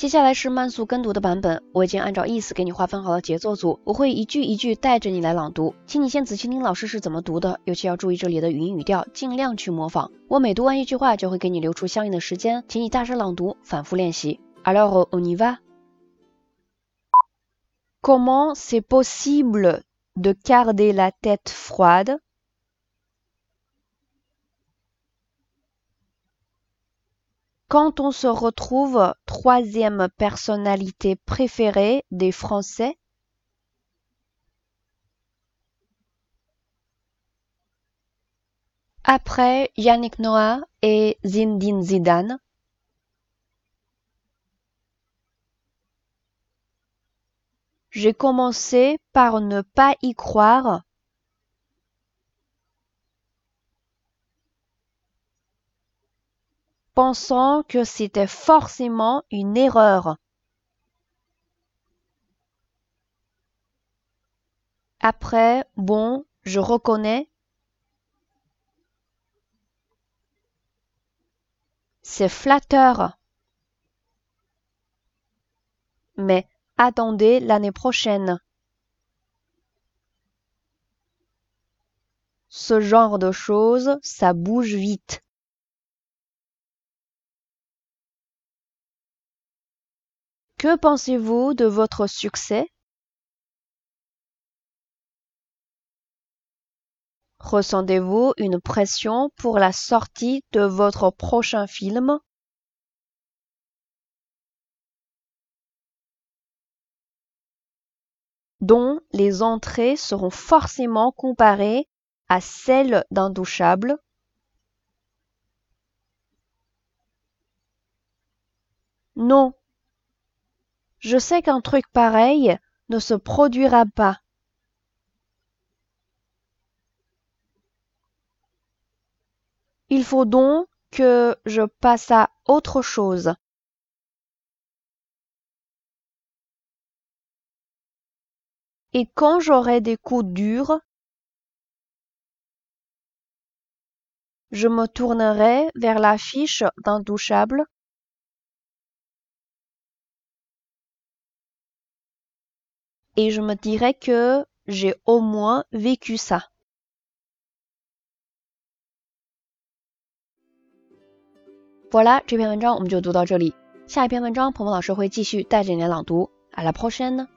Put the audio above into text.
接下来是慢速跟读的版本，我已经按照意思给你划分好了节奏组，我会一句一句带着你来朗读，请你先仔细听老师是怎么读的，尤其要注意这里的语音语调，尽量去模仿。我每读完一句话就会给你留出相应的时间，请你大声朗读，反复练习。Alors on y va. Comment c'est possible de garder la tête froide Quand on se retrouve troisième personnalité préférée des Français, après Yannick Noah et Zinedine Zidane, j'ai commencé par ne pas y croire pensant que c'était forcément une erreur. Après, bon, je reconnais. C'est flatteur. Mais attendez l'année prochaine. Ce genre de choses, ça bouge vite. Que pensez-vous de votre succès? Ressentez-vous une pression pour la sortie de votre prochain film? Dont les entrées seront forcément comparées à celles d'un douchable Non, je sais qu'un truc pareil ne se produira pas. Il faut donc que je passe à autre chose. Et quand j'aurai des coups durs, je me tournerai vers l'affiche d'intouchable et je me dirais que j'ai au moins vécu ça. Voilà，这篇文章我们就读到这里。下一篇文章，鹏鹏老师会继续带着你来朗读。À la prochaine。